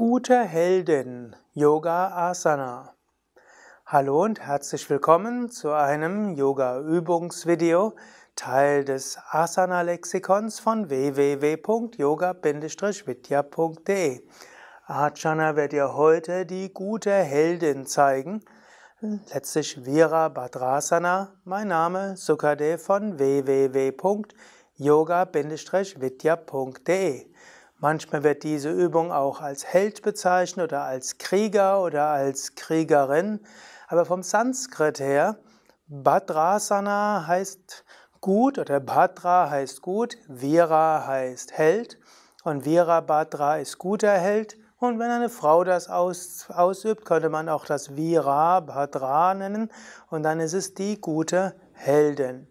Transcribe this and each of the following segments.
Gute Heldin Yoga Asana. Hallo und herzlich willkommen zu einem Yoga Übungsvideo, Teil des Asana Lexikons von www.yoga-vidya.de. Archana wird dir heute die gute Heldin zeigen. Letztlich Virabhadrasana. Mein Name Sukadev von www.yoga-vidya.de. Manchmal wird diese Übung auch als Held bezeichnet oder als Krieger oder als Kriegerin. Aber vom Sanskrit her, Bhadrasana heißt gut oder Bhadra heißt gut, Vira heißt Held und Virabhadra ist guter Held. Und wenn eine Frau das aus, ausübt, könnte man auch das Virabhadra nennen und dann ist es die gute Heldin.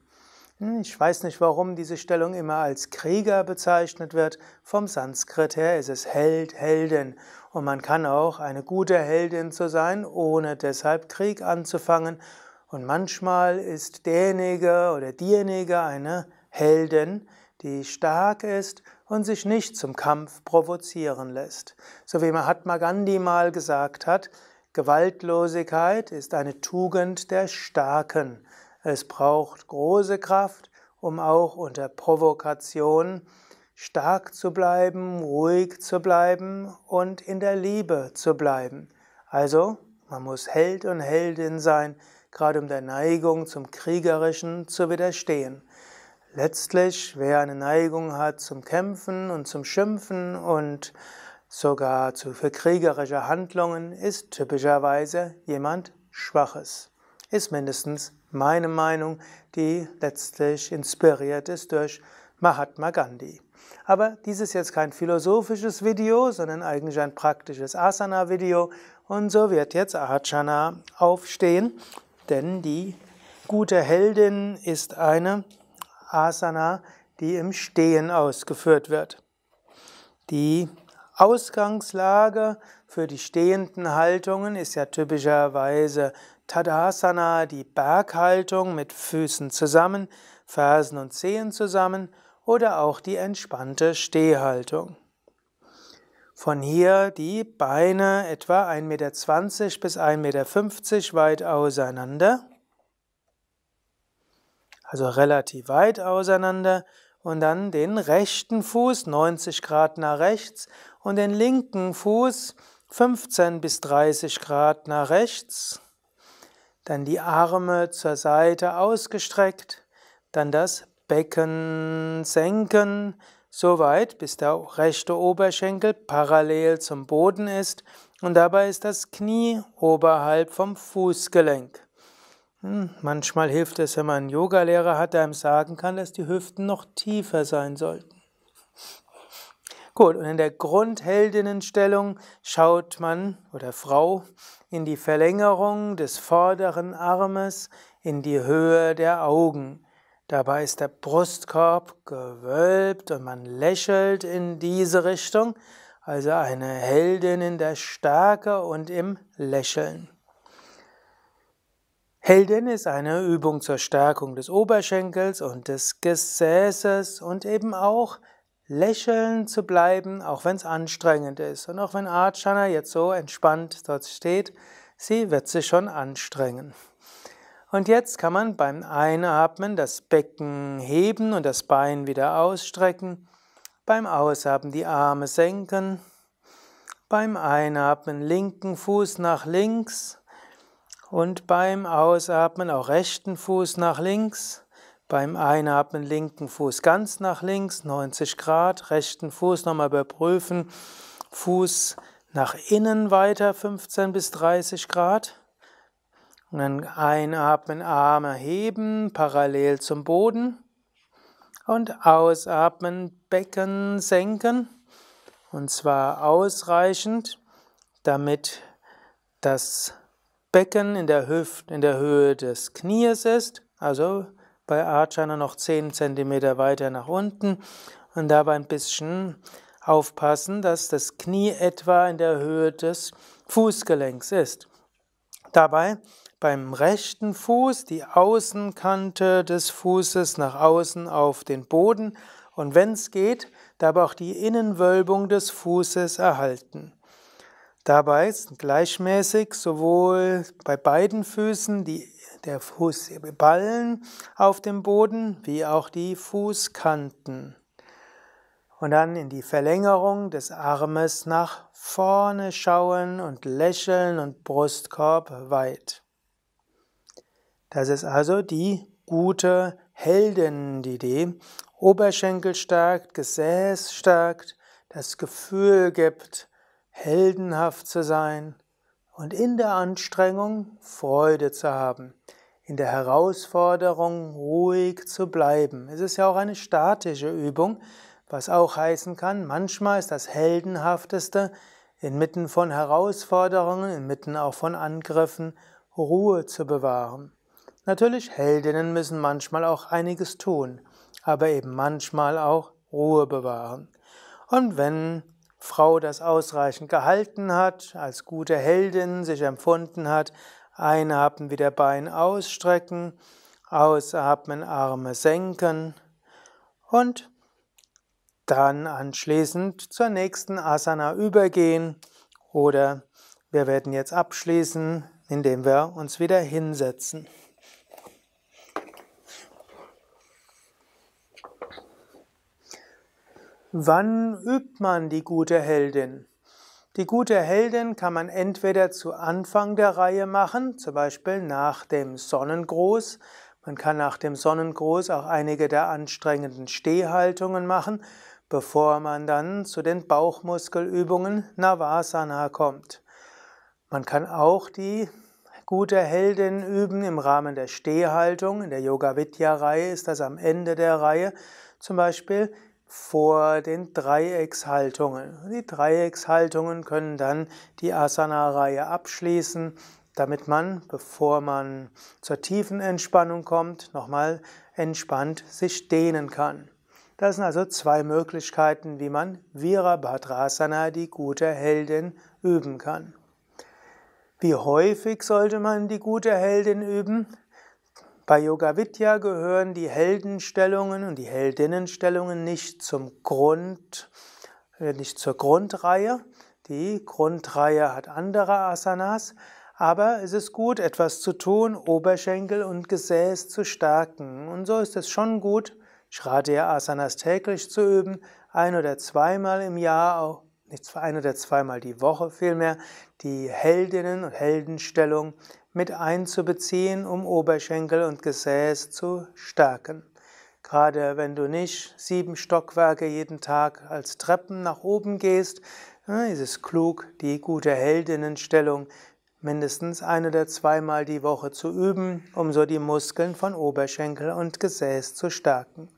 Hm, ich weiß nicht, warum diese Stellung immer als Krieger bezeichnet wird. Vom Sanskrit her ist es Held, Heldin. Und man kann auch eine gute Heldin zu sein, ohne deshalb Krieg anzufangen. Und manchmal ist derjenige oder diejenige eine Heldin, die stark ist und sich nicht zum Kampf provozieren lässt. So wie Mahatma Gandhi mal gesagt hat, Gewaltlosigkeit ist eine Tugend der Starken. Es braucht große Kraft, um auch unter Provokation stark zu bleiben, ruhig zu bleiben und in der Liebe zu bleiben. Also, man muss Held und Heldin sein, gerade um der Neigung zum Kriegerischen zu widerstehen. Letztlich, wer eine Neigung hat zum Kämpfen und zum Schimpfen und sogar zu für kriegerische Handlungen, ist typischerweise jemand Schwaches. Ist mindestens meine Meinung, die letztlich inspiriert ist durch Mahatma Gandhi. Aber dies ist jetzt kein philosophisches Video, sondern eigentlich ein praktisches Asana-Video. Und so wird jetzt Archana aufstehen, denn die gute Heldin ist eine Asana, die im Stehen ausgeführt wird. Die Ausgangslage für die stehenden Haltungen ist ja typischerweise Tadasana, die Berghaltung mit Füßen zusammen, Fersen und Zehen zusammen oder auch die entspannte Stehhaltung. Von hier die Beine etwa 1,20 Meter bis 1,50 Meter weit auseinander. Also relativ weit auseinander. Und dann den rechten Fuß 90 Grad nach rechts und den linken Fuß 15 bis 30 Grad nach rechts. Dann die Arme zur Seite ausgestreckt, dann das Becken senken, so weit, bis der rechte Oberschenkel parallel zum Boden ist und dabei ist das Knie oberhalb vom Fußgelenk. Hm, manchmal hilft es, wenn man einen Yogalehrer hat, der einem sagen kann, dass die Hüften noch tiefer sein sollten. Gut, und in der Grundheldinnenstellung schaut man oder Frau in die Verlängerung des vorderen Armes, in die Höhe der Augen. Dabei ist der Brustkorb gewölbt und man lächelt in diese Richtung, also eine Heldin in der Stärke und im Lächeln. Heldin ist eine Übung zur Stärkung des Oberschenkels und des Gesäßes und eben auch lächeln zu bleiben, auch wenn es anstrengend ist. Und auch wenn Archana jetzt so entspannt dort steht, sie wird sich schon anstrengen. Und jetzt kann man beim Einatmen das Becken heben und das Bein wieder ausstrecken. Beim Ausatmen die Arme senken. Beim Einatmen linken Fuß nach links. Und beim Ausatmen auch rechten Fuß nach links. Beim Einatmen linken Fuß ganz nach links, 90 Grad, rechten Fuß nochmal überprüfen, Fuß nach innen weiter, 15 bis 30 Grad. Und dann einatmen, Arme heben, parallel zum Boden. Und ausatmen, Becken senken. Und zwar ausreichend, damit das Becken in der, Hüft, in der Höhe des Knies ist. Also bei Archana noch 10 cm weiter nach unten und dabei ein bisschen aufpassen, dass das Knie etwa in der Höhe des Fußgelenks ist. Dabei beim rechten Fuß die Außenkante des Fußes nach außen auf den Boden und wenn es geht, dabei auch die Innenwölbung des Fußes erhalten. Dabei ist gleichmäßig sowohl bei beiden Füßen die, der Fußballen auf dem Boden wie auch die Fußkanten. Und dann in die Verlängerung des Armes nach vorne schauen und lächeln und Brustkorb weit. Das ist also die gute Heldenidee. Oberschenkel stärkt, Gesäß stärkt, das Gefühl gibt, heldenhaft zu sein und in der Anstrengung Freude zu haben, in der Herausforderung ruhig zu bleiben. Es ist ja auch eine statische Übung, was auch heißen kann, manchmal ist das Heldenhafteste, inmitten von Herausforderungen, inmitten auch von Angriffen, Ruhe zu bewahren. Natürlich, Heldinnen müssen manchmal auch einiges tun, aber eben manchmal auch Ruhe bewahren. Und wenn Frau das ausreichend gehalten hat, als gute Heldin sich empfunden hat, einatmen, wieder Bein ausstrecken, ausatmen, Arme senken und dann anschließend zur nächsten Asana übergehen oder wir werden jetzt abschließen, indem wir uns wieder hinsetzen. Wann übt man die gute Heldin? Die gute Heldin kann man entweder zu Anfang der Reihe machen, zum Beispiel nach dem Sonnengruß. Man kann nach dem Sonnengruß auch einige der anstrengenden Stehhaltungen machen bevor man dann zu den Bauchmuskelübungen Navasana kommt. Man kann auch die gute Heldin üben im Rahmen der Stehhaltung. In der Yoga Vidya Reihe ist das am Ende der Reihe, zum Beispiel vor den Dreieckshaltungen. Die Dreieckshaltungen können dann die Asana-Reihe abschließen, damit man, bevor man zur tiefen Entspannung kommt, nochmal entspannt sich dehnen kann. Das sind also zwei Möglichkeiten, wie man Virabhadrasana, die gute Heldin, üben kann. Wie häufig sollte man die gute Heldin üben? Bei Yoga Vidya gehören die Heldenstellungen und die Heldinnenstellungen nicht zum Grund, äh, nicht zur Grundreihe. Die Grundreihe hat andere Asanas, aber es ist gut, etwas zu tun, Oberschenkel und Gesäß zu stärken. Und so ist es schon gut, ich rate dir, Asanas täglich zu üben, ein oder zweimal im Jahr, auch nicht ein oder zweimal die Woche vielmehr, die Heldinnen und Heldenstellung mit einzubeziehen, um Oberschenkel und Gesäß zu stärken. Gerade wenn du nicht sieben Stockwerke jeden Tag als Treppen nach oben gehst, ist es klug, die gute Heldinnenstellung mindestens ein oder zweimal die Woche zu üben, um so die Muskeln von Oberschenkel und Gesäß zu stärken.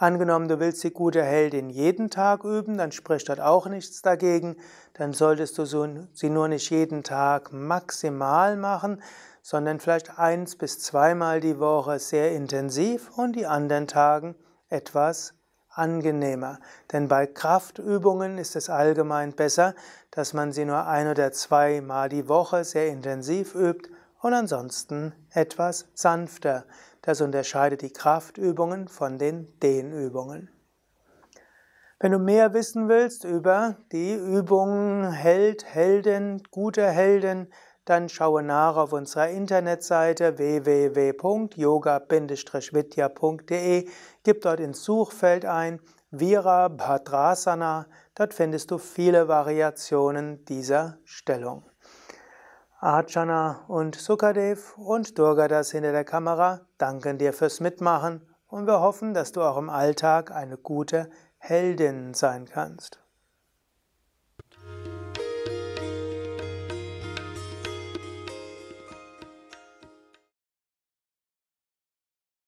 Angenommen, du willst die gute Heldin jeden Tag üben, dann spricht dort auch nichts dagegen. Dann solltest du sie nur nicht jeden Tag maximal machen, sondern vielleicht eins bis zweimal die Woche sehr intensiv und die anderen Tagen etwas angenehmer. Denn bei Kraftübungen ist es allgemein besser, dass man sie nur ein oder zweimal die Woche sehr intensiv übt und ansonsten etwas sanfter. Das unterscheidet die Kraftübungen von den Dehnübungen. Wenn du mehr wissen willst über die Übung Held, Heldin, guter Heldin, dann schaue nach auf unserer Internetseite www.yoga-vidya.de, gib dort ins Suchfeld ein Virabhadrasana, dort findest du viele Variationen dieser Stellung. Archana und Sukadev und Durgadas hinter der Kamera danken dir fürs Mitmachen und wir hoffen, dass du auch im Alltag eine gute Heldin sein kannst.